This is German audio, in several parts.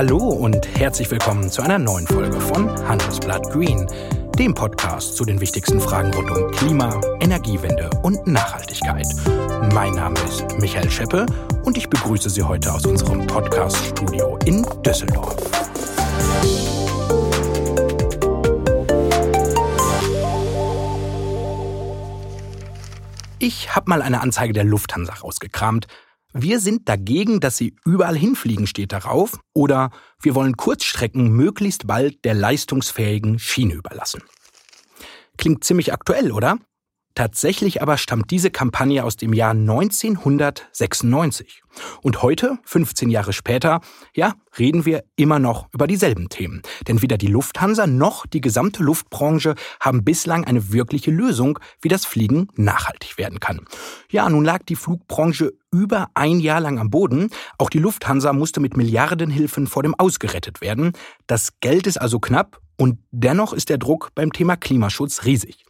Hallo und herzlich willkommen zu einer neuen Folge von Handelsblatt Green, dem Podcast zu den wichtigsten Fragen rund um Klima, Energiewende und Nachhaltigkeit. Mein Name ist Michael Scheppe und ich begrüße Sie heute aus unserem Podcast-Studio in Düsseldorf. Ich habe mal eine Anzeige der Lufthansa rausgekramt. Wir sind dagegen, dass sie überall hinfliegen, steht darauf. Oder wir wollen Kurzstrecken möglichst bald der leistungsfähigen Schiene überlassen. Klingt ziemlich aktuell, oder? Tatsächlich aber stammt diese Kampagne aus dem Jahr 1996. Und heute, 15 Jahre später, ja, reden wir immer noch über dieselben Themen. Denn weder die Lufthansa noch die gesamte Luftbranche haben bislang eine wirkliche Lösung, wie das Fliegen nachhaltig werden kann. Ja, nun lag die Flugbranche über ein Jahr lang am Boden. Auch die Lufthansa musste mit Milliardenhilfen vor dem Aus gerettet werden. Das Geld ist also knapp und dennoch ist der Druck beim Thema Klimaschutz riesig.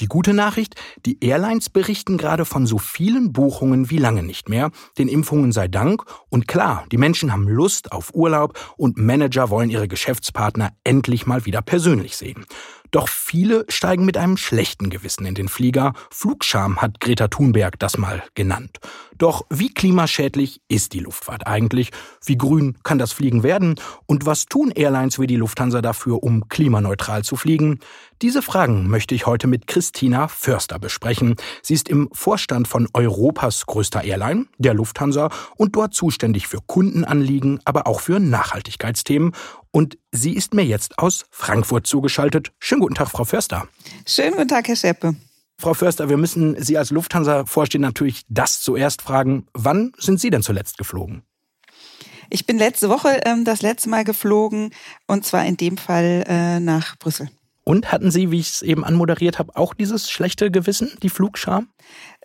Die gute Nachricht, die Airlines berichten gerade von so vielen Buchungen wie lange nicht mehr. Den Impfungen sei Dank. Und klar, die Menschen haben Lust auf Urlaub und Manager wollen ihre Geschäftspartner endlich mal wieder persönlich sehen. Doch viele steigen mit einem schlechten Gewissen in den Flieger. Flugscham hat Greta Thunberg das mal genannt. Doch wie klimaschädlich ist die Luftfahrt eigentlich? Wie grün kann das Fliegen werden? Und was tun Airlines wie die Lufthansa dafür, um klimaneutral zu fliegen? Diese Fragen möchte ich heute mit Christina Förster besprechen. Sie ist im Vorstand von Europas größter Airline, der Lufthansa, und dort zuständig für Kundenanliegen, aber auch für Nachhaltigkeitsthemen. Und sie ist mir jetzt aus Frankfurt zugeschaltet. Schönen guten Tag, Frau Förster. Schönen guten Tag, Herr Scheppe. Frau Förster, wir müssen Sie als Lufthansa-Vorstehen natürlich das zuerst fragen. Wann sind Sie denn zuletzt geflogen? Ich bin letzte Woche ähm, das letzte Mal geflogen und zwar in dem Fall äh, nach Brüssel. Und hatten Sie, wie ich es eben anmoderiert habe, auch dieses schlechte Gewissen, die Flugscham?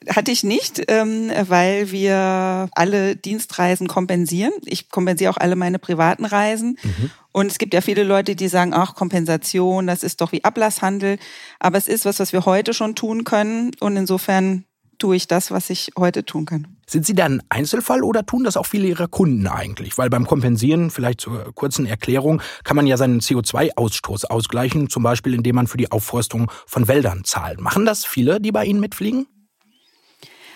Hatte ich nicht, ähm, weil wir alle Dienstreisen kompensieren. Ich kompensiere auch alle meine privaten Reisen. Mhm. Und es gibt ja viele Leute, die sagen, ach, Kompensation, das ist doch wie Ablasshandel. Aber es ist was, was wir heute schon tun können. Und insofern tue ich das, was ich heute tun kann. Sind Sie da ein Einzelfall oder tun das auch viele Ihrer Kunden eigentlich? Weil beim Kompensieren, vielleicht zur kurzen Erklärung, kann man ja seinen CO2-Ausstoß ausgleichen, zum Beispiel indem man für die Aufforstung von Wäldern zahlt. Machen das viele, die bei Ihnen mitfliegen?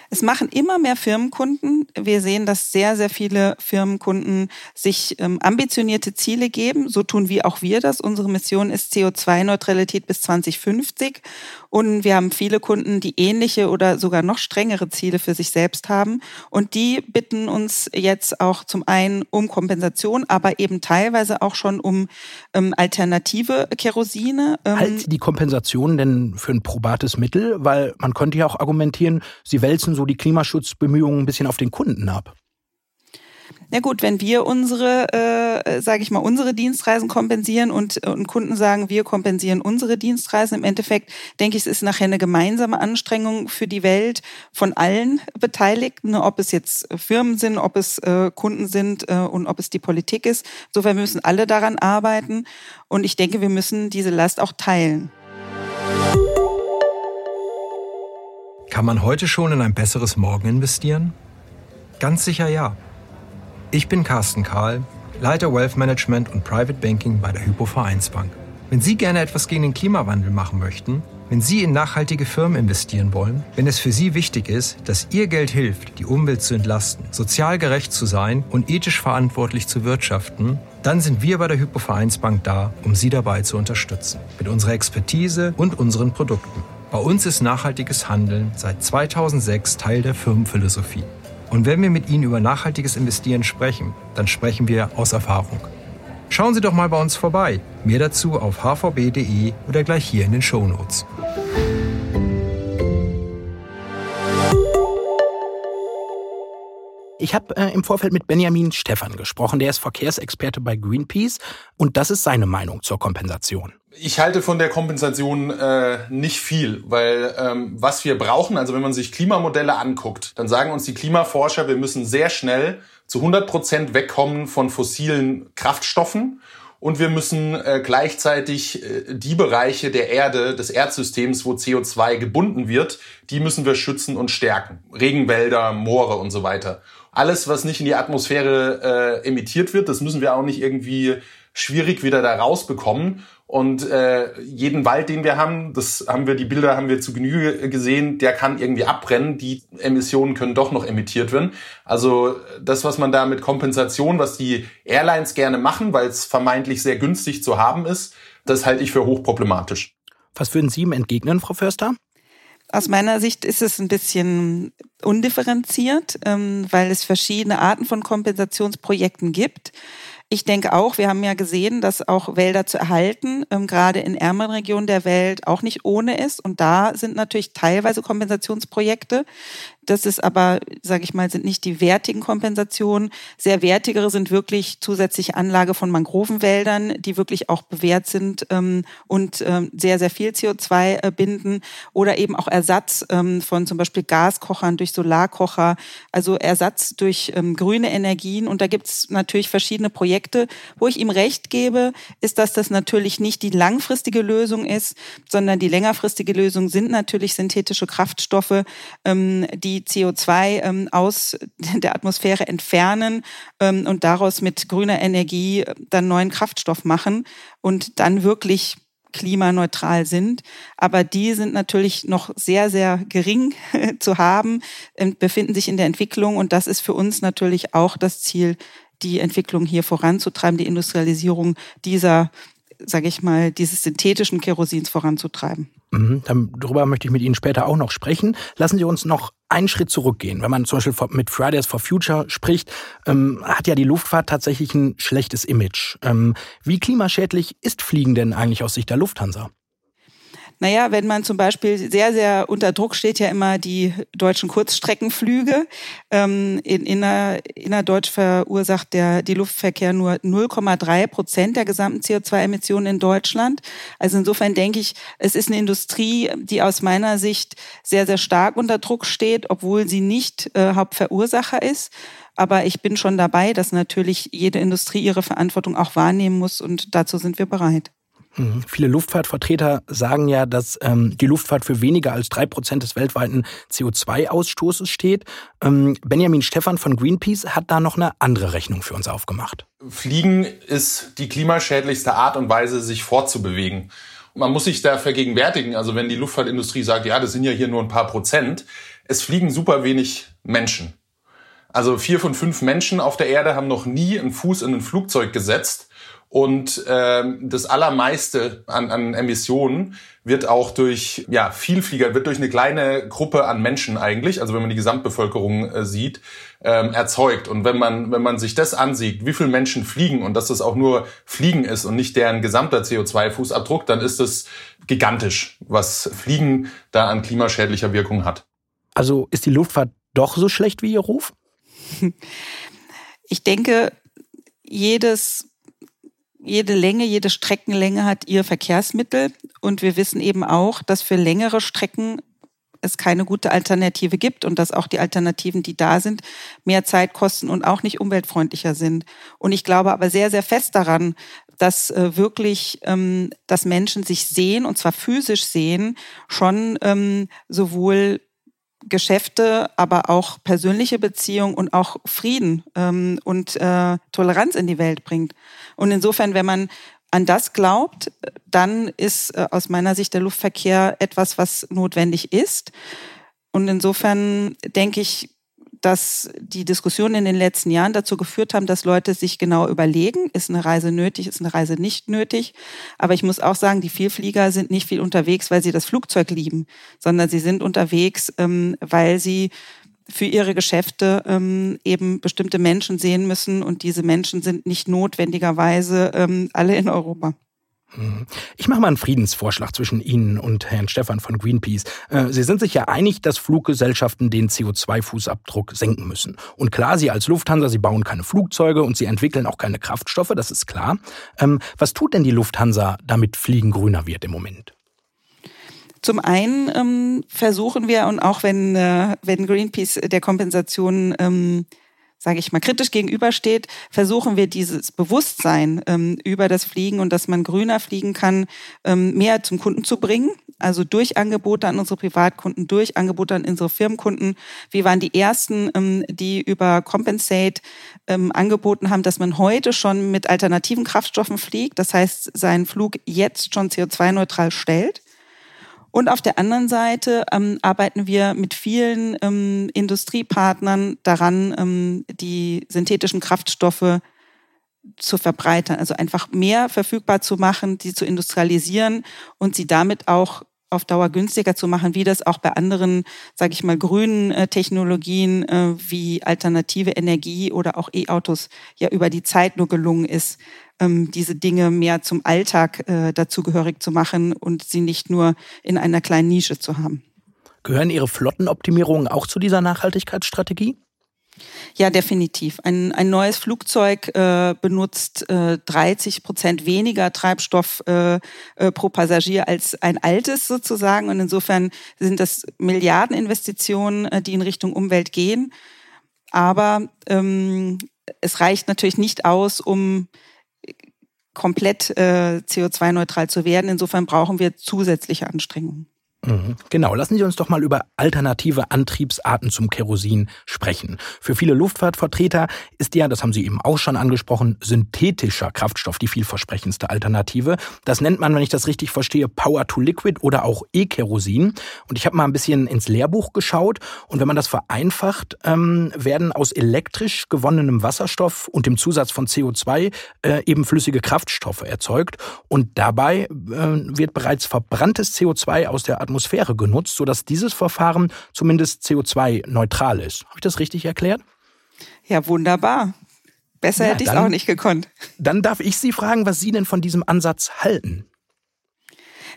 Es machen immer mehr Firmenkunden. Wir sehen, dass sehr, sehr viele Firmenkunden sich ähm, ambitionierte Ziele geben. So tun wir auch wir das. Unsere Mission ist CO2-Neutralität bis 2050. Und wir haben viele Kunden, die ähnliche oder sogar noch strengere Ziele für sich selbst haben. Und die bitten uns jetzt auch zum einen um Kompensation, aber eben teilweise auch schon um ähm, alternative Kerosine. Ähm halt die Kompensation denn für ein probates Mittel? Weil man könnte ja auch argumentieren, sie wälzen so die Klimaschutzbemühungen ein bisschen auf den Kunden ab. Na gut, wenn wir unsere, äh, sage ich mal, unsere Dienstreisen kompensieren und, und Kunden sagen, wir kompensieren unsere Dienstreisen, im Endeffekt denke ich, es ist nachher eine gemeinsame Anstrengung für die Welt von allen Beteiligten, ob es jetzt Firmen sind, ob es äh, Kunden sind äh, und ob es die Politik ist. Insofern müssen alle daran arbeiten und ich denke, wir müssen diese Last auch teilen. Kann man heute schon in ein besseres Morgen investieren? Ganz sicher ja. Ich bin Carsten Kahl, Leiter Wealth Management und Private Banking bei der Hypo Vereinsbank. Wenn Sie gerne etwas gegen den Klimawandel machen möchten, wenn Sie in nachhaltige Firmen investieren wollen, wenn es für Sie wichtig ist, dass Ihr Geld hilft, die Umwelt zu entlasten, sozial gerecht zu sein und ethisch verantwortlich zu wirtschaften, dann sind wir bei der Hypo Vereinsbank da, um Sie dabei zu unterstützen. Mit unserer Expertise und unseren Produkten. Bei uns ist nachhaltiges Handeln seit 2006 Teil der Firmenphilosophie. Und wenn wir mit Ihnen über nachhaltiges Investieren sprechen, dann sprechen wir aus Erfahrung. Schauen Sie doch mal bei uns vorbei. Mehr dazu auf hvb.de oder gleich hier in den Show Notes. Ich habe äh, im Vorfeld mit Benjamin Stephan gesprochen, der ist Verkehrsexperte bei Greenpeace und das ist seine Meinung zur Kompensation. Ich halte von der Kompensation äh, nicht viel, weil ähm, was wir brauchen, also wenn man sich Klimamodelle anguckt, dann sagen uns die Klimaforscher, wir müssen sehr schnell zu 100 Prozent wegkommen von fossilen Kraftstoffen und wir müssen äh, gleichzeitig äh, die Bereiche der Erde, des Erdsystems, wo CO2 gebunden wird, die müssen wir schützen und stärken. Regenwälder, Moore und so weiter. alles, was nicht in die Atmosphäre äh, emittiert wird, das müssen wir auch nicht irgendwie schwierig wieder da rausbekommen. Und äh, jeden Wald, den wir haben, das haben wir, die Bilder haben wir zu Genüge gesehen, der kann irgendwie abbrennen. Die Emissionen können doch noch emittiert werden. Also das, was man da mit Kompensation, was die Airlines gerne machen, weil es vermeintlich sehr günstig zu haben ist, das halte ich für hochproblematisch. Was würden Sie ihm entgegnen, Frau Förster? Aus meiner Sicht ist es ein bisschen undifferenziert, ähm, weil es verschiedene Arten von Kompensationsprojekten gibt. Ich denke auch, wir haben ja gesehen, dass auch Wälder zu erhalten, ähm, gerade in ärmeren Regionen der Welt, auch nicht ohne ist. Und da sind natürlich teilweise Kompensationsprojekte. Das ist aber, sage ich mal, sind nicht die wertigen Kompensationen. Sehr wertigere sind wirklich zusätzliche Anlage von Mangrovenwäldern, die wirklich auch bewährt sind ähm, und ähm, sehr, sehr viel CO2 äh, binden. Oder eben auch Ersatz ähm, von zum Beispiel Gaskochern durch Solarkocher, also Ersatz durch ähm, grüne Energien. Und da gibt es natürlich verschiedene Projekte. Wo ich ihm recht gebe, ist, dass das natürlich nicht die langfristige Lösung ist, sondern die längerfristige Lösung sind natürlich synthetische Kraftstoffe, ähm, die CO2 ähm, aus der Atmosphäre entfernen ähm, und daraus mit grüner Energie äh, dann neuen Kraftstoff machen und dann wirklich klimaneutral sind. Aber die sind natürlich noch sehr, sehr gering zu haben, befinden sich in der Entwicklung. Und das ist für uns natürlich auch das Ziel, die Entwicklung hier voranzutreiben, die Industrialisierung dieser, sage ich mal, dieses synthetischen Kerosins voranzutreiben. Mhm, darüber möchte ich mit Ihnen später auch noch sprechen. Lassen Sie uns noch einen Schritt zurückgehen. Wenn man zum Beispiel mit Fridays for Future spricht, ähm, hat ja die Luftfahrt tatsächlich ein schlechtes Image. Ähm, wie klimaschädlich ist Fliegen denn eigentlich aus Sicht der Lufthansa? Naja, wenn man zum Beispiel sehr, sehr unter Druck steht ja immer die deutschen Kurzstreckenflüge. Ähm, in inner, innerdeutsch verursacht der, die Luftverkehr nur 0,3 Prozent der gesamten CO2-Emissionen in Deutschland. Also insofern denke ich, es ist eine Industrie, die aus meiner Sicht sehr, sehr stark unter Druck steht, obwohl sie nicht äh, Hauptverursacher ist. Aber ich bin schon dabei, dass natürlich jede Industrie ihre Verantwortung auch wahrnehmen muss und dazu sind wir bereit. Mhm. Viele Luftfahrtvertreter sagen ja, dass ähm, die Luftfahrt für weniger als drei Prozent des weltweiten CO2-Ausstoßes steht. Ähm, Benjamin Stephan von Greenpeace hat da noch eine andere Rechnung für uns aufgemacht. Fliegen ist die klimaschädlichste Art und Weise, sich fortzubewegen. Man muss sich da vergegenwärtigen, also wenn die Luftfahrtindustrie sagt, ja, das sind ja hier nur ein paar Prozent, es fliegen super wenig Menschen. Also vier von fünf Menschen auf der Erde haben noch nie einen Fuß in ein Flugzeug gesetzt. Und ähm, das allermeiste an, an Emissionen wird auch durch ja, Vielflieger, wird durch eine kleine Gruppe an Menschen eigentlich, also wenn man die Gesamtbevölkerung äh, sieht, ähm, erzeugt. Und wenn man, wenn man sich das ansieht, wie viele Menschen fliegen und dass das auch nur Fliegen ist und nicht deren gesamter CO2-Fußabdruck, dann ist es gigantisch, was Fliegen da an klimaschädlicher Wirkung hat. Also ist die Luftfahrt doch so schlecht wie ihr Ruf? Ich denke, jedes jede Länge, jede Streckenlänge hat ihr Verkehrsmittel. Und wir wissen eben auch, dass für längere Strecken es keine gute Alternative gibt und dass auch die Alternativen, die da sind, mehr Zeit kosten und auch nicht umweltfreundlicher sind. Und ich glaube aber sehr, sehr fest daran, dass äh, wirklich, ähm, dass Menschen sich sehen und zwar physisch sehen, schon ähm, sowohl Geschäfte, aber auch persönliche Beziehungen und auch Frieden ähm, und äh, Toleranz in die Welt bringt. Und insofern, wenn man an das glaubt, dann ist äh, aus meiner Sicht der Luftverkehr etwas, was notwendig ist. Und insofern denke ich, dass die Diskussionen in den letzten Jahren dazu geführt haben, dass Leute sich genau überlegen, ist eine Reise nötig, ist eine Reise nicht nötig. Aber ich muss auch sagen, die Vielflieger sind nicht viel unterwegs, weil sie das Flugzeug lieben, sondern sie sind unterwegs, ähm, weil sie für ihre Geschäfte ähm, eben bestimmte Menschen sehen müssen und diese Menschen sind nicht notwendigerweise ähm, alle in Europa. Ich mache mal einen Friedensvorschlag zwischen Ihnen und Herrn Stefan von Greenpeace. Äh, Sie sind sich ja einig, dass Fluggesellschaften den CO2-Fußabdruck senken müssen. Und klar, Sie als Lufthansa, Sie bauen keine Flugzeuge und Sie entwickeln auch keine Kraftstoffe, das ist klar. Ähm, was tut denn die Lufthansa, damit Fliegen grüner wird im Moment? Zum einen ähm, versuchen wir, und auch wenn, äh, wenn Greenpeace der Kompensation ähm, sage ich mal, kritisch gegenübersteht, versuchen wir dieses Bewusstsein ähm, über das Fliegen und dass man grüner fliegen kann, ähm, mehr zum Kunden zu bringen. Also durch Angebote an unsere Privatkunden, durch Angebote an unsere Firmenkunden. Wir waren die ersten, ähm, die über Compensate ähm, angeboten haben, dass man heute schon mit alternativen Kraftstoffen fliegt. Das heißt, seinen Flug jetzt schon CO2-neutral stellt. Und auf der anderen Seite ähm, arbeiten wir mit vielen ähm, Industriepartnern daran, ähm, die synthetischen Kraftstoffe zu verbreitern, also einfach mehr verfügbar zu machen, sie zu industrialisieren und sie damit auch auf Dauer günstiger zu machen, wie das auch bei anderen, sage ich mal, grünen äh, Technologien äh, wie alternative Energie oder auch E-Autos ja über die Zeit nur gelungen ist, ähm, diese Dinge mehr zum Alltag äh, dazugehörig zu machen und sie nicht nur in einer kleinen Nische zu haben. Gehören Ihre Flottenoptimierungen auch zu dieser Nachhaltigkeitsstrategie? Ja, definitiv. Ein, ein neues Flugzeug äh, benutzt äh, 30 Prozent weniger Treibstoff äh, äh, pro Passagier als ein altes sozusagen. Und insofern sind das Milliardeninvestitionen, äh, die in Richtung Umwelt gehen. Aber ähm, es reicht natürlich nicht aus, um komplett äh, CO2-neutral zu werden. Insofern brauchen wir zusätzliche Anstrengungen. Genau, lassen Sie uns doch mal über alternative Antriebsarten zum Kerosin sprechen. Für viele Luftfahrtvertreter ist ja, das haben Sie eben auch schon angesprochen, synthetischer Kraftstoff die vielversprechendste Alternative. Das nennt man, wenn ich das richtig verstehe, Power to Liquid oder auch E-Kerosin. Und ich habe mal ein bisschen ins Lehrbuch geschaut und wenn man das vereinfacht, ähm, werden aus elektrisch gewonnenem Wasserstoff und dem Zusatz von CO2 äh, eben flüssige Kraftstoffe erzeugt. Und dabei äh, wird bereits verbranntes CO2 aus der Atmosphäre genutzt, sodass dieses Verfahren zumindest CO2-neutral ist. Habe ich das richtig erklärt? Ja, wunderbar. Besser ja, hätte ich es auch nicht gekonnt. Dann darf ich Sie fragen, was Sie denn von diesem Ansatz halten.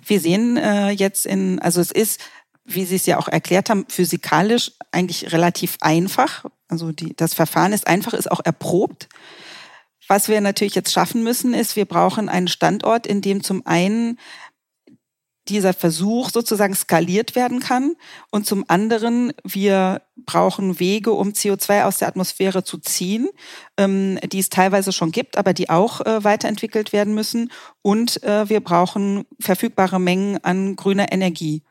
Wir sehen äh, jetzt in, also es ist, wie Sie es ja auch erklärt haben, physikalisch eigentlich relativ einfach. Also die, das Verfahren ist einfach, ist auch erprobt. Was wir natürlich jetzt schaffen müssen, ist, wir brauchen einen Standort, in dem zum einen dieser Versuch sozusagen skaliert werden kann. Und zum anderen, wir brauchen Wege, um CO2 aus der Atmosphäre zu ziehen, ähm, die es teilweise schon gibt, aber die auch äh, weiterentwickelt werden müssen. Und äh, wir brauchen verfügbare Mengen an grüner Energie.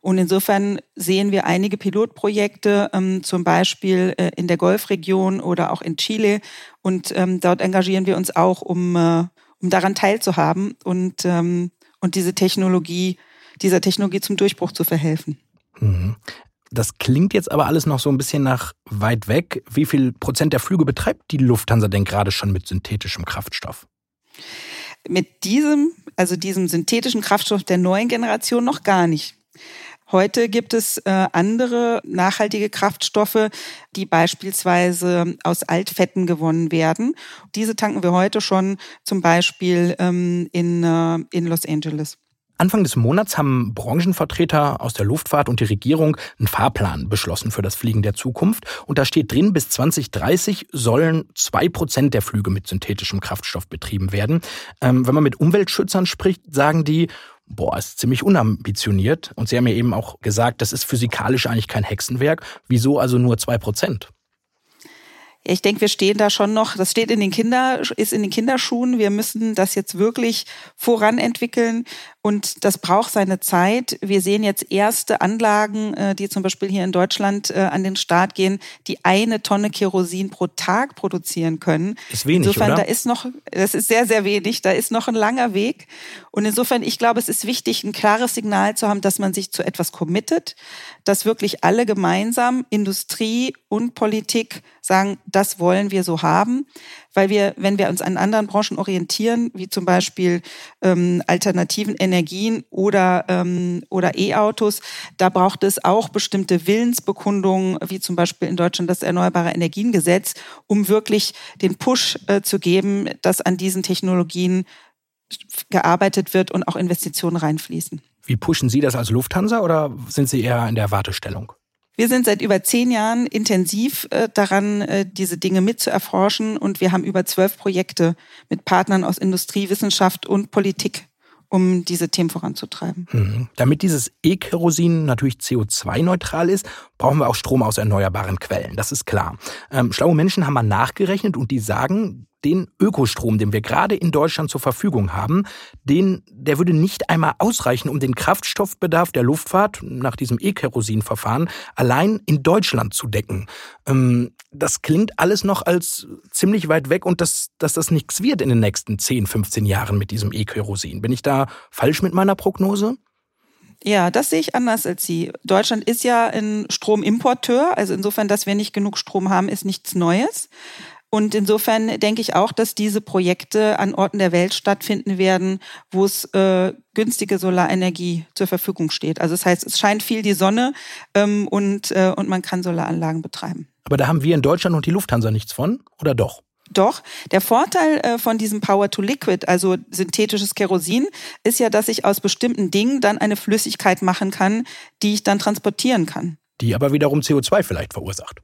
Und insofern sehen wir einige Pilotprojekte, ähm, zum Beispiel äh, in der Golfregion oder auch in Chile. Und ähm, dort engagieren wir uns auch, um, äh, um daran teilzuhaben und ähm, und diese Technologie, dieser Technologie zum Durchbruch zu verhelfen. Mhm. Das klingt jetzt aber alles noch so ein bisschen nach weit weg. Wie viel Prozent der Flüge betreibt die Lufthansa denn gerade schon mit synthetischem Kraftstoff? Mit diesem, also diesem synthetischen Kraftstoff der neuen Generation noch gar nicht. Heute gibt es äh, andere nachhaltige Kraftstoffe, die beispielsweise aus Altfetten gewonnen werden. Diese tanken wir heute schon zum Beispiel ähm, in, äh, in Los Angeles. Anfang des Monats haben Branchenvertreter aus der Luftfahrt und die Regierung einen Fahrplan beschlossen für das Fliegen der Zukunft. Und da steht drin, bis 2030 sollen zwei Prozent der Flüge mit synthetischem Kraftstoff betrieben werden. Ähm, wenn man mit Umweltschützern spricht, sagen die, boah, ist ziemlich unambitioniert. Und Sie haben ja eben auch gesagt, das ist physikalisch eigentlich kein Hexenwerk. Wieso also nur zwei Prozent? Ich denke, wir stehen da schon noch, das steht in den Kinder, ist in den Kinderschuhen. Wir müssen das jetzt wirklich voranentwickeln und das braucht seine Zeit. Wir sehen jetzt erste Anlagen, äh, die zum Beispiel hier in Deutschland äh, an den Start gehen, die eine Tonne Kerosin pro Tag produzieren können. Ist wenig, insofern, oder? da ist noch, das ist sehr, sehr wenig. Da ist noch ein langer Weg. Und insofern, ich glaube, es ist wichtig, ein klares Signal zu haben, dass man sich zu etwas committet, dass wirklich alle gemeinsam, Industrie und Politik sagen, das wollen wir so haben weil wir, wenn wir uns an anderen Branchen orientieren, wie zum Beispiel ähm, alternativen Energien oder, ähm, oder E-Autos, da braucht es auch bestimmte Willensbekundungen, wie zum Beispiel in Deutschland das Erneuerbare Energiengesetz, um wirklich den Push äh, zu geben, dass an diesen Technologien gearbeitet wird und auch Investitionen reinfließen. Wie pushen Sie das als Lufthansa oder sind Sie eher in der Wartestellung? Wir sind seit über zehn Jahren intensiv äh, daran, äh, diese Dinge mit zu erforschen und wir haben über zwölf Projekte mit Partnern aus Industrie, Wissenschaft und Politik, um diese Themen voranzutreiben. Mhm. Damit dieses E-Kerosin natürlich CO2-neutral ist, brauchen wir auch Strom aus erneuerbaren Quellen. Das ist klar. Ähm, schlaue Menschen haben mal nachgerechnet und die sagen, den Ökostrom, den wir gerade in Deutschland zur Verfügung haben, den, der würde nicht einmal ausreichen, um den Kraftstoffbedarf der Luftfahrt nach diesem E-Kerosin-Verfahren allein in Deutschland zu decken. Ähm, das klingt alles noch als ziemlich weit weg und dass, dass das nichts wird in den nächsten 10, 15 Jahren mit diesem E-Kerosin. Bin ich da falsch mit meiner Prognose? Ja, das sehe ich anders als Sie. Deutschland ist ja ein Stromimporteur, also insofern, dass wir nicht genug Strom haben, ist nichts Neues. Und insofern denke ich auch, dass diese Projekte an Orten der Welt stattfinden werden, wo es äh, günstige Solarenergie zur Verfügung steht. Also das heißt, es scheint viel die Sonne ähm, und, äh, und man kann Solaranlagen betreiben. Aber da haben wir in Deutschland und die Lufthansa nichts von, oder doch? Doch, der Vorteil äh, von diesem Power to Liquid, also synthetisches Kerosin, ist ja, dass ich aus bestimmten Dingen dann eine Flüssigkeit machen kann, die ich dann transportieren kann. Die aber wiederum CO2 vielleicht verursacht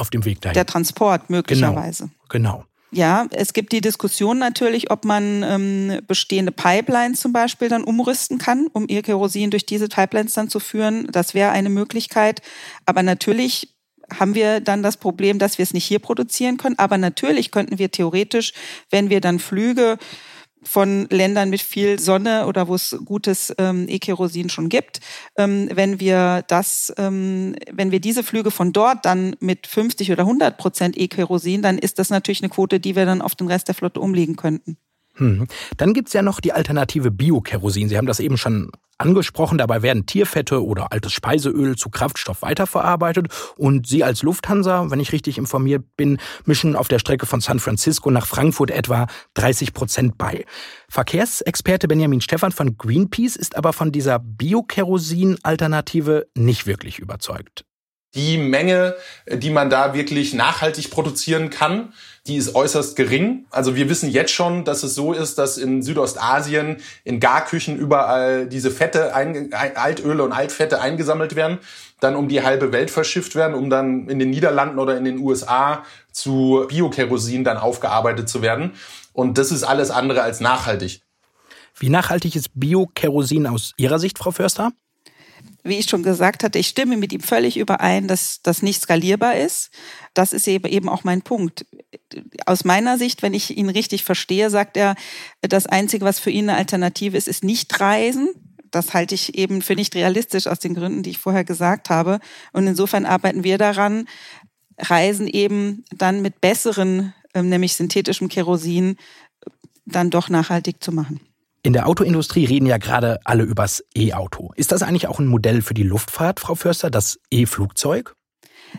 auf dem Weg dahin. Der Transport möglicherweise. Genau. genau. Ja, es gibt die Diskussion natürlich, ob man ähm, bestehende Pipelines zum Beispiel dann umrüsten kann, um ihr Kerosin durch diese Pipelines dann zu führen. Das wäre eine Möglichkeit. Aber natürlich haben wir dann das Problem, dass wir es nicht hier produzieren können. Aber natürlich könnten wir theoretisch, wenn wir dann Flüge von Ländern mit viel Sonne oder wo es gutes ähm, E-Kerosin schon gibt. Ähm, wenn wir das, ähm, wenn wir diese Flüge von dort dann mit 50 oder 100 Prozent E-Kerosin, dann ist das natürlich eine Quote, die wir dann auf den Rest der Flotte umlegen könnten. Hm. Dann gibt's ja noch die Alternative Biokerosin. Sie haben das eben schon angesprochen. Dabei werden Tierfette oder altes Speiseöl zu Kraftstoff weiterverarbeitet. Und Sie als Lufthansa, wenn ich richtig informiert bin, mischen auf der Strecke von San Francisco nach Frankfurt etwa 30 Prozent bei. Verkehrsexperte Benjamin Stephan von Greenpeace ist aber von dieser Biokerosin-Alternative nicht wirklich überzeugt. Die Menge, die man da wirklich nachhaltig produzieren kann, die ist äußerst gering. Also wir wissen jetzt schon, dass es so ist, dass in Südostasien in Garküchen überall diese Fette, Altöle und Altfette eingesammelt werden, dann um die halbe Welt verschifft werden, um dann in den Niederlanden oder in den USA zu Biokerosin dann aufgearbeitet zu werden. Und das ist alles andere als nachhaltig. Wie nachhaltig ist Biokerosin aus Ihrer Sicht, Frau Förster? Wie ich schon gesagt hatte, ich stimme mit ihm völlig überein, dass das nicht skalierbar ist. Das ist eben auch mein Punkt. Aus meiner Sicht, wenn ich ihn richtig verstehe, sagt er, das Einzige, was für ihn eine Alternative ist, ist nicht Reisen. Das halte ich eben für nicht realistisch aus den Gründen, die ich vorher gesagt habe. Und insofern arbeiten wir daran, Reisen eben dann mit besseren, ähm, nämlich synthetischem Kerosin, dann doch nachhaltig zu machen. In der Autoindustrie reden ja gerade alle übers E-Auto. Ist das eigentlich auch ein Modell für die Luftfahrt, Frau Förster, das E-Flugzeug?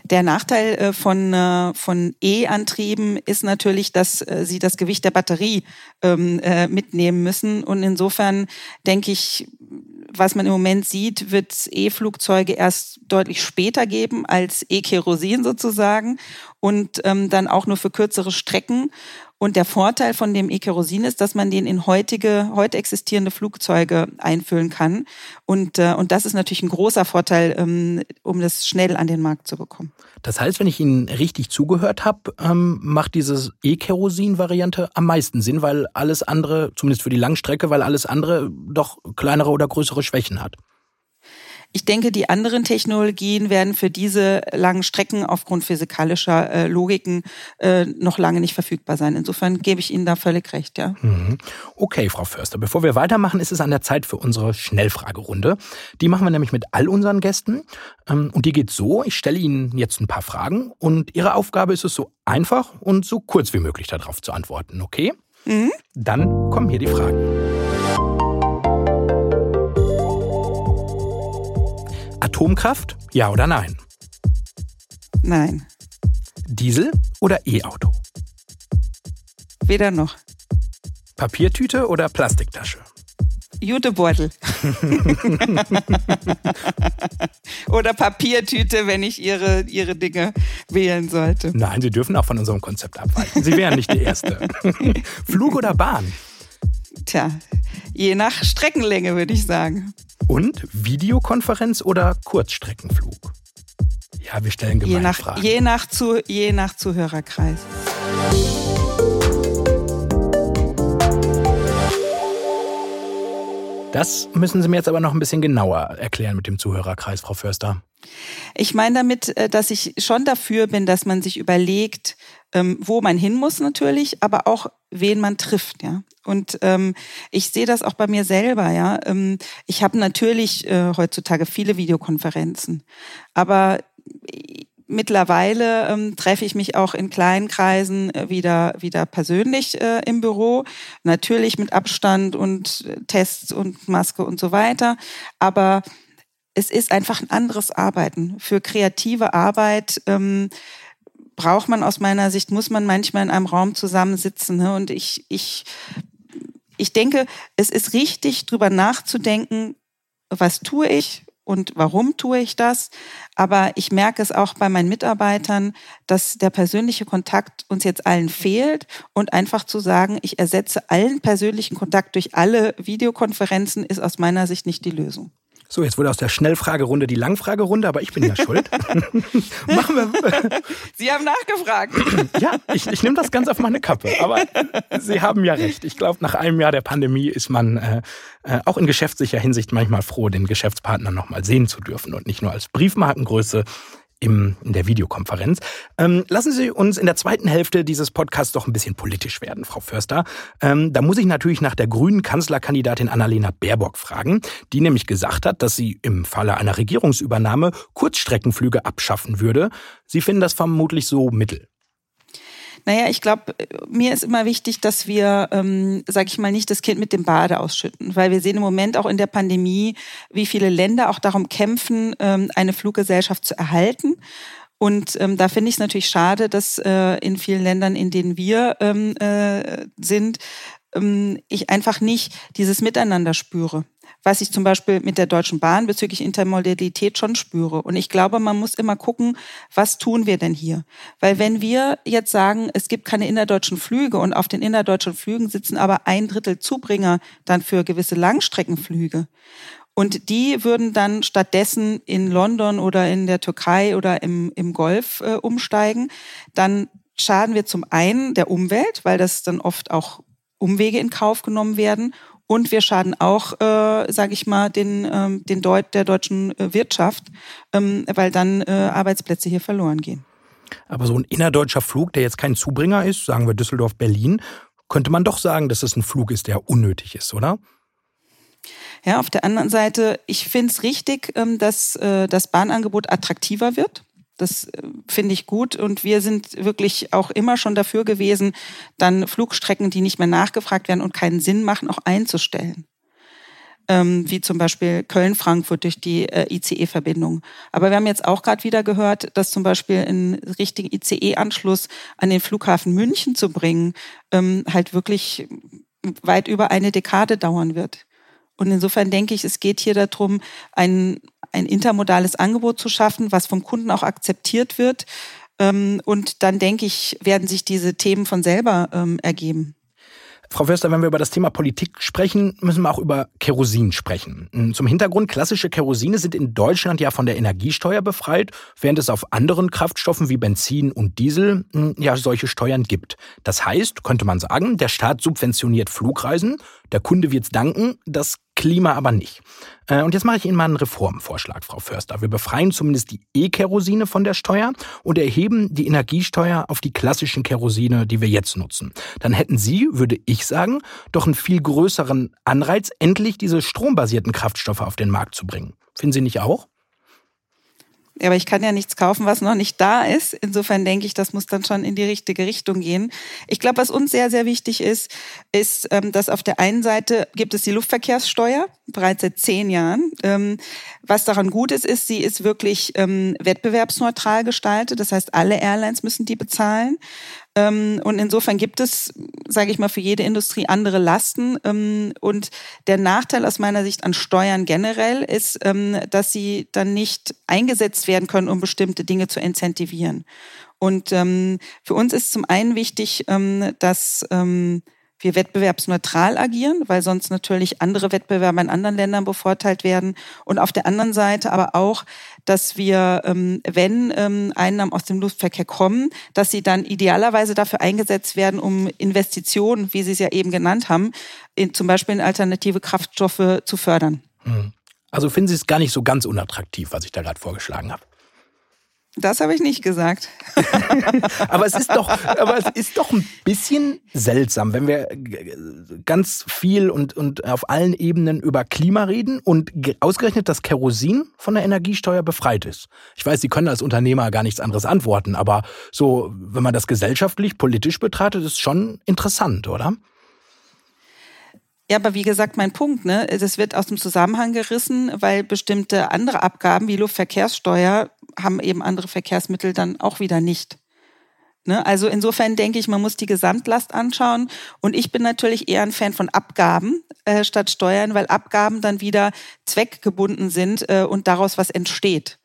Der Nachteil äh, von, äh, von E-Antrieben ist natürlich, dass äh, sie das Gewicht der Batterie ähm, mitnehmen müssen. Und insofern denke ich, was man im Moment sieht, wird E-Flugzeuge erst deutlich später geben als E-Kerosin sozusagen und ähm, dann auch nur für kürzere Strecken. Und der Vorteil von dem E-Kerosin ist, dass man den in heutige, heute existierende Flugzeuge einfüllen kann. Und, äh, und das ist natürlich ein großer Vorteil, ähm, um das schnell an den Markt zu bekommen. Das heißt, wenn ich Ihnen richtig zugehört habe, ähm, macht diese E-Kerosin-Variante am meisten Sinn, weil alles andere, zumindest für die Langstrecke, weil alles andere doch kleinere oder größere Schwächen hat. Ich denke, die anderen Technologien werden für diese langen Strecken aufgrund physikalischer äh, Logiken äh, noch lange nicht verfügbar sein. Insofern gebe ich Ihnen da völlig recht, ja. Mhm. Okay, Frau Förster, bevor wir weitermachen, ist es an der Zeit für unsere Schnellfragerunde. Die machen wir nämlich mit all unseren Gästen. Ähm, und die geht so, ich stelle Ihnen jetzt ein paar Fragen und Ihre Aufgabe ist es so einfach und so kurz wie möglich darauf zu antworten, okay? Mhm. Dann kommen hier die Fragen. Atomkraft? Ja oder nein? Nein. Diesel oder E-Auto? Weder noch. Papiertüte oder Plastiktasche? Jutebeutel. Oder Papiertüte, wenn ich ihre, ihre Dinge wählen sollte. Nein, Sie dürfen auch von unserem Konzept abweichen. Sie wären nicht die Erste. Flug oder Bahn? Tja, je nach Streckenlänge würde ich sagen. Und Videokonferenz oder Kurzstreckenflug? Ja, wir stellen gemeine je nach, Fragen. Je nach, zu, je nach Zuhörerkreis. Das müssen Sie mir jetzt aber noch ein bisschen genauer erklären mit dem Zuhörerkreis, Frau Förster. Ich meine damit, äh, dass ich schon dafür bin, dass man sich überlegt, ähm, wo man hin muss natürlich, aber auch wen man trifft, ja. Und ähm, ich sehe das auch bei mir selber, ja. Ähm, ich habe natürlich äh, heutzutage viele Videokonferenzen, aber mittlerweile ähm, treffe ich mich auch in kleinen Kreisen äh, wieder wieder persönlich äh, im Büro, natürlich mit Abstand und äh, Tests und Maske und so weiter, aber es ist einfach ein anderes Arbeiten. Für kreative Arbeit ähm, braucht man aus meiner Sicht, muss man manchmal in einem Raum zusammensitzen. Ne? Und ich, ich, ich denke, es ist richtig, drüber nachzudenken, was tue ich und warum tue ich das. Aber ich merke es auch bei meinen Mitarbeitern, dass der persönliche Kontakt uns jetzt allen fehlt und einfach zu sagen, ich ersetze allen persönlichen Kontakt durch alle Videokonferenzen ist aus meiner Sicht nicht die Lösung. So, jetzt wurde aus der Schnellfragerunde die Langfragerunde, aber ich bin ja schuld. Machen wir. Sie haben nachgefragt. ja, ich, ich nehme das ganz auf meine Kappe. Aber Sie haben ja recht. Ich glaube, nach einem Jahr der Pandemie ist man äh, äh, auch in geschäftlicher Hinsicht manchmal froh, den Geschäftspartner nochmal sehen zu dürfen und nicht nur als Briefmarkengröße im, in der Videokonferenz. Ähm, lassen Sie uns in der zweiten Hälfte dieses Podcasts doch ein bisschen politisch werden, Frau Förster. Ähm, da muss ich natürlich nach der grünen Kanzlerkandidatin Annalena Baerbock fragen, die nämlich gesagt hat, dass sie im Falle einer Regierungsübernahme Kurzstreckenflüge abschaffen würde. Sie finden das vermutlich so mittel. Naja, ich glaube, mir ist immer wichtig, dass wir, ähm, sage ich mal, nicht das Kind mit dem Bade ausschütten, weil wir sehen im Moment auch in der Pandemie, wie viele Länder auch darum kämpfen, ähm, eine Fluggesellschaft zu erhalten. Und ähm, da finde ich es natürlich schade, dass äh, in vielen Ländern, in denen wir ähm, äh, sind, ähm, ich einfach nicht dieses Miteinander spüre was ich zum Beispiel mit der Deutschen Bahn bezüglich Intermodalität schon spüre. Und ich glaube, man muss immer gucken, was tun wir denn hier? Weil wenn wir jetzt sagen, es gibt keine innerdeutschen Flüge und auf den innerdeutschen Flügen sitzen aber ein Drittel Zubringer dann für gewisse Langstreckenflüge und die würden dann stattdessen in London oder in der Türkei oder im, im Golf äh, umsteigen, dann schaden wir zum einen der Umwelt, weil das dann oft auch Umwege in Kauf genommen werden und wir schaden auch, äh, sage ich mal, den, ähm, den Deut der deutschen äh, Wirtschaft, ähm, weil dann äh, Arbeitsplätze hier verloren gehen. Aber so ein innerdeutscher Flug, der jetzt kein Zubringer ist, sagen wir Düsseldorf-Berlin, könnte man doch sagen, dass es ein Flug ist, der unnötig ist, oder? Ja, auf der anderen Seite, ich finde es richtig, ähm, dass äh, das Bahnangebot attraktiver wird. Das äh, finde ich gut. Und wir sind wirklich auch immer schon dafür gewesen, dann Flugstrecken, die nicht mehr nachgefragt werden und keinen Sinn machen, auch einzustellen. Ähm, wie zum Beispiel Köln-Frankfurt durch die äh, ICE-Verbindung. Aber wir haben jetzt auch gerade wieder gehört, dass zum Beispiel einen richtigen ICE-Anschluss an den Flughafen München zu bringen, ähm, halt wirklich weit über eine Dekade dauern wird. Und insofern denke ich, es geht hier darum, ein, ein intermodales Angebot zu schaffen, was vom Kunden auch akzeptiert wird. Ähm, und dann denke ich, werden sich diese Themen von selber ähm, ergeben. Frau Förster, wenn wir über das Thema Politik sprechen, müssen wir auch über Kerosin sprechen. Hm, zum Hintergrund, klassische Kerosine sind in Deutschland ja von der Energiesteuer befreit, während es auf anderen Kraftstoffen wie Benzin und Diesel hm, ja solche Steuern gibt. Das heißt, könnte man sagen, der Staat subventioniert Flugreisen, der Kunde wird's danken, das Klima aber nicht. Äh, und jetzt mache ich Ihnen mal einen Reformvorschlag, Frau Förster. Wir befreien zumindest die E-Kerosine von der Steuer und erheben die Energiesteuer auf die klassischen Kerosine, die wir jetzt nutzen. Dann hätten Sie, würde ich sagen, doch einen viel größeren Anreiz, endlich diese strombasierten Kraftstoffe auf den Markt zu bringen. Finden Sie nicht auch? Aber ich kann ja nichts kaufen, was noch nicht da ist. Insofern denke ich, das muss dann schon in die richtige Richtung gehen. Ich glaube, was uns sehr, sehr wichtig ist, ist, ähm, dass auf der einen Seite gibt es die Luftverkehrssteuer, bereits seit zehn Jahren. Ähm, was daran gut ist, ist, sie ist wirklich ähm, wettbewerbsneutral gestaltet. Das heißt, alle Airlines müssen die bezahlen. Ähm, und insofern gibt es, sage ich mal, für jede Industrie andere Lasten. Ähm, und der Nachteil aus meiner Sicht an Steuern generell ist, ähm, dass sie dann nicht eingesetzt werden können, um bestimmte Dinge zu incentivieren. Und für uns ist zum einen wichtig, dass wir wettbewerbsneutral agieren, weil sonst natürlich andere Wettbewerber in anderen Ländern bevorteilt werden. Und auf der anderen Seite aber auch, dass wir, ähm, wenn ähm, Einnahmen aus dem Luftverkehr kommen, dass sie dann idealerweise dafür eingesetzt werden, um Investitionen, wie Sie es ja eben genannt haben, in, zum Beispiel in alternative Kraftstoffe zu fördern. Mhm. Also finden Sie es gar nicht so ganz unattraktiv, was ich da gerade vorgeschlagen habe. Das habe ich nicht gesagt. aber es ist doch, aber es ist doch ein bisschen seltsam, wenn wir ganz viel und, und auf allen Ebenen über Klima reden und ausgerechnet das Kerosin von der Energiesteuer befreit ist. Ich weiß, Sie können als Unternehmer gar nichts anderes antworten, aber so, wenn man das gesellschaftlich, politisch betrachtet, ist schon interessant, oder? Ja, aber wie gesagt, mein Punkt, ne, das wird aus dem Zusammenhang gerissen, weil bestimmte andere Abgaben wie Luftverkehrssteuer haben eben andere Verkehrsmittel dann auch wieder nicht. Ne? Also insofern denke ich, man muss die Gesamtlast anschauen. Und ich bin natürlich eher ein Fan von Abgaben äh, statt Steuern, weil Abgaben dann wieder zweckgebunden sind äh, und daraus was entsteht.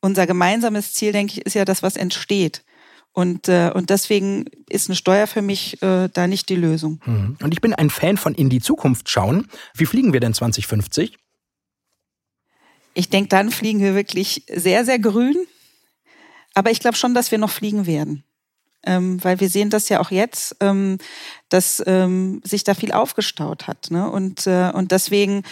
Unser gemeinsames Ziel, denke ich, ist ja das, was entsteht. Und, äh, und deswegen ist eine Steuer für mich äh, da nicht die Lösung. Mhm. Und ich bin ein Fan von in die Zukunft schauen. Wie fliegen wir denn 2050? Ich denke, dann fliegen wir wirklich sehr, sehr grün. Aber ich glaube schon, dass wir noch fliegen werden. Ähm, weil wir sehen das ja auch jetzt, ähm, dass ähm, sich da viel aufgestaut hat. Ne? Und, äh, und deswegen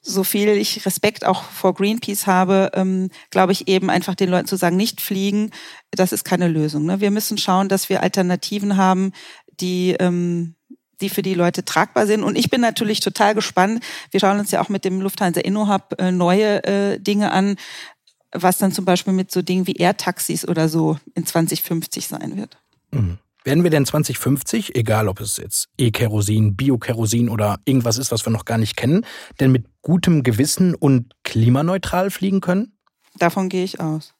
so viel ich Respekt auch vor Greenpeace habe, ähm, glaube ich eben einfach den Leuten zu sagen, nicht fliegen, das ist keine Lösung. Ne? Wir müssen schauen, dass wir Alternativen haben, die ähm, die für die Leute tragbar sind. Und ich bin natürlich total gespannt. Wir schauen uns ja auch mit dem Lufthansa InnoHub äh, neue äh, Dinge an, was dann zum Beispiel mit so Dingen wie Air-Taxis oder so in 2050 sein wird. Mhm. Werden wir denn 2050, egal ob es jetzt E-Kerosin, Biokerosin oder irgendwas ist, was wir noch gar nicht kennen, denn mit gutem Gewissen und klimaneutral fliegen können? Davon gehe ich aus.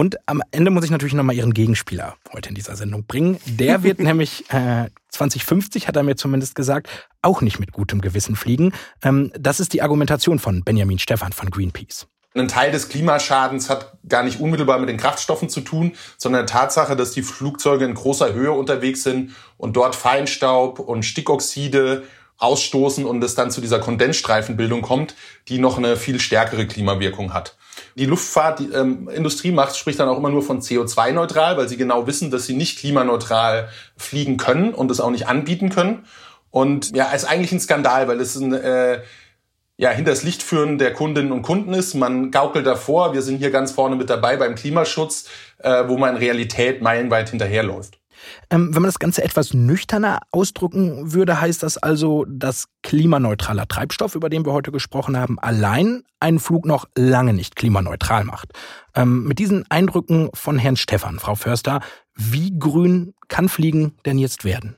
Und am Ende muss ich natürlich nochmal Ihren Gegenspieler heute in dieser Sendung bringen. Der wird nämlich äh, 2050, hat er mir zumindest gesagt, auch nicht mit gutem Gewissen fliegen. Ähm, das ist die Argumentation von Benjamin Stephan von Greenpeace. Ein Teil des Klimaschadens hat gar nicht unmittelbar mit den Kraftstoffen zu tun, sondern die Tatsache, dass die Flugzeuge in großer Höhe unterwegs sind und dort Feinstaub und Stickoxide ausstoßen und es dann zu dieser Kondensstreifenbildung kommt, die noch eine viel stärkere Klimawirkung hat. Die Luftfahrtindustrie ähm, macht, spricht dann auch immer nur von CO2-neutral, weil sie genau wissen, dass sie nicht klimaneutral fliegen können und es auch nicht anbieten können. Und ja, ist eigentlich ein Skandal, weil es ein äh, ja, hinters Licht führen der Kundinnen und Kunden ist. Man gaukelt davor, wir sind hier ganz vorne mit dabei beim Klimaschutz, äh, wo man in Realität meilenweit hinterherläuft. Ähm, wenn man das Ganze etwas nüchterner ausdrücken würde, heißt das also, dass klimaneutraler Treibstoff, über den wir heute gesprochen haben, allein einen Flug noch lange nicht klimaneutral macht. Ähm, mit diesen Eindrücken von Herrn Stephan, Frau Förster, wie grün kann Fliegen denn jetzt werden?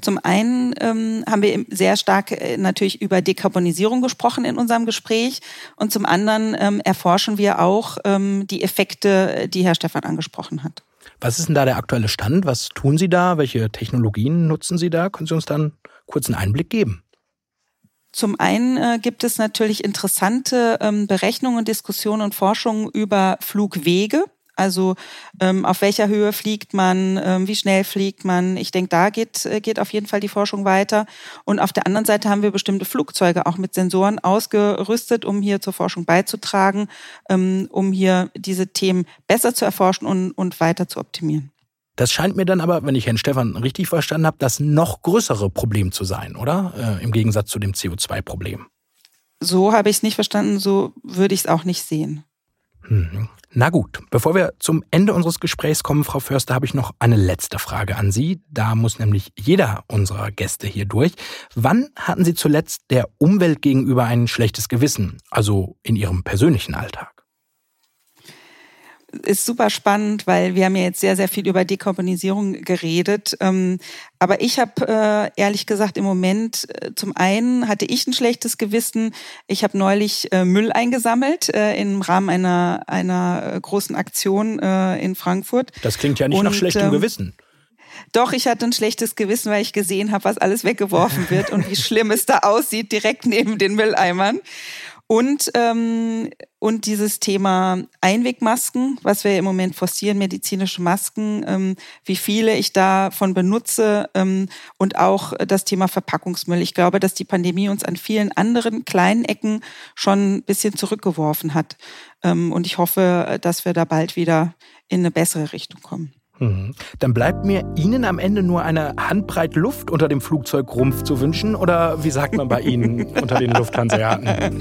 Zum einen ähm, haben wir sehr stark äh, natürlich über Dekarbonisierung gesprochen in unserem Gespräch und zum anderen ähm, erforschen wir auch ähm, die Effekte, die Herr Stefan angesprochen hat. Was ist denn da der aktuelle Stand? Was tun Sie da? Welche Technologien nutzen Sie da? Können Sie uns dann kurz einen Einblick geben? Zum einen äh, gibt es natürlich interessante ähm, Berechnungen, Diskussionen und Forschungen über Flugwege. Also ähm, auf welcher Höhe fliegt man, ähm, wie schnell fliegt man. Ich denke, da geht, äh, geht auf jeden Fall die Forschung weiter. Und auf der anderen Seite haben wir bestimmte Flugzeuge auch mit Sensoren ausgerüstet, um hier zur Forschung beizutragen, ähm, um hier diese Themen besser zu erforschen und, und weiter zu optimieren. Das scheint mir dann aber, wenn ich Herrn Stefan richtig verstanden habe, das noch größere Problem zu sein, oder? Äh, Im Gegensatz zu dem CO2-Problem. So habe ich es nicht verstanden, so würde ich es auch nicht sehen. Hm. Na gut, bevor wir zum Ende unseres Gesprächs kommen, Frau Förster, habe ich noch eine letzte Frage an Sie. Da muss nämlich jeder unserer Gäste hier durch. Wann hatten Sie zuletzt der Umwelt gegenüber ein schlechtes Gewissen, also in Ihrem persönlichen Alltag? Ist super spannend, weil wir haben ja jetzt sehr, sehr viel über Dekarbonisierung geredet. Ähm, aber ich habe äh, ehrlich gesagt im Moment, äh, zum einen hatte ich ein schlechtes Gewissen. Ich habe neulich äh, Müll eingesammelt im Rahmen einer, einer großen Aktion in Frankfurt. Das klingt ja nicht Und, nach schlechtem ähm, Gewissen. Doch, ich hatte ein schlechtes Gewissen, weil ich gesehen habe, was alles weggeworfen wird und wie schlimm es da aussieht, direkt neben den Mülleimern. Und, ähm, und dieses Thema Einwegmasken, was wir im Moment forcieren, medizinische Masken, ähm, wie viele ich davon benutze ähm, und auch das Thema Verpackungsmüll. Ich glaube, dass die Pandemie uns an vielen anderen kleinen Ecken schon ein bisschen zurückgeworfen hat. Ähm, und ich hoffe, dass wir da bald wieder in eine bessere Richtung kommen. Mhm. Dann bleibt mir Ihnen am Ende nur eine Handbreit Luft unter dem Flugzeugrumpf zu wünschen oder wie sagt man bei Ihnen unter den Lufthansa-Jaten?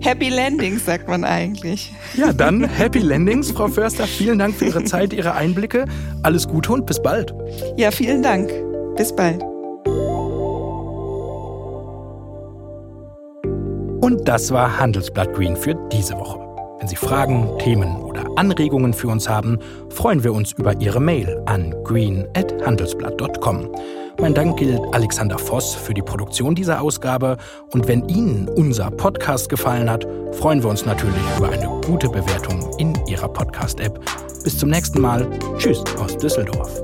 Happy Landings, sagt man eigentlich. Ja, dann Happy Landings, Frau Förster. Vielen Dank für Ihre Zeit, Ihre Einblicke. Alles Gute und bis bald. Ja, vielen Dank. Bis bald. Und das war Handelsblatt Green für diese Woche. Wenn Sie Fragen, Themen oder Anregungen für uns haben, freuen wir uns über Ihre Mail an green.handelsblatt.com. Mein Dank gilt Alexander Voss für die Produktion dieser Ausgabe. Und wenn Ihnen unser Podcast gefallen hat, freuen wir uns natürlich über eine gute Bewertung in Ihrer Podcast-App. Bis zum nächsten Mal. Tschüss aus Düsseldorf.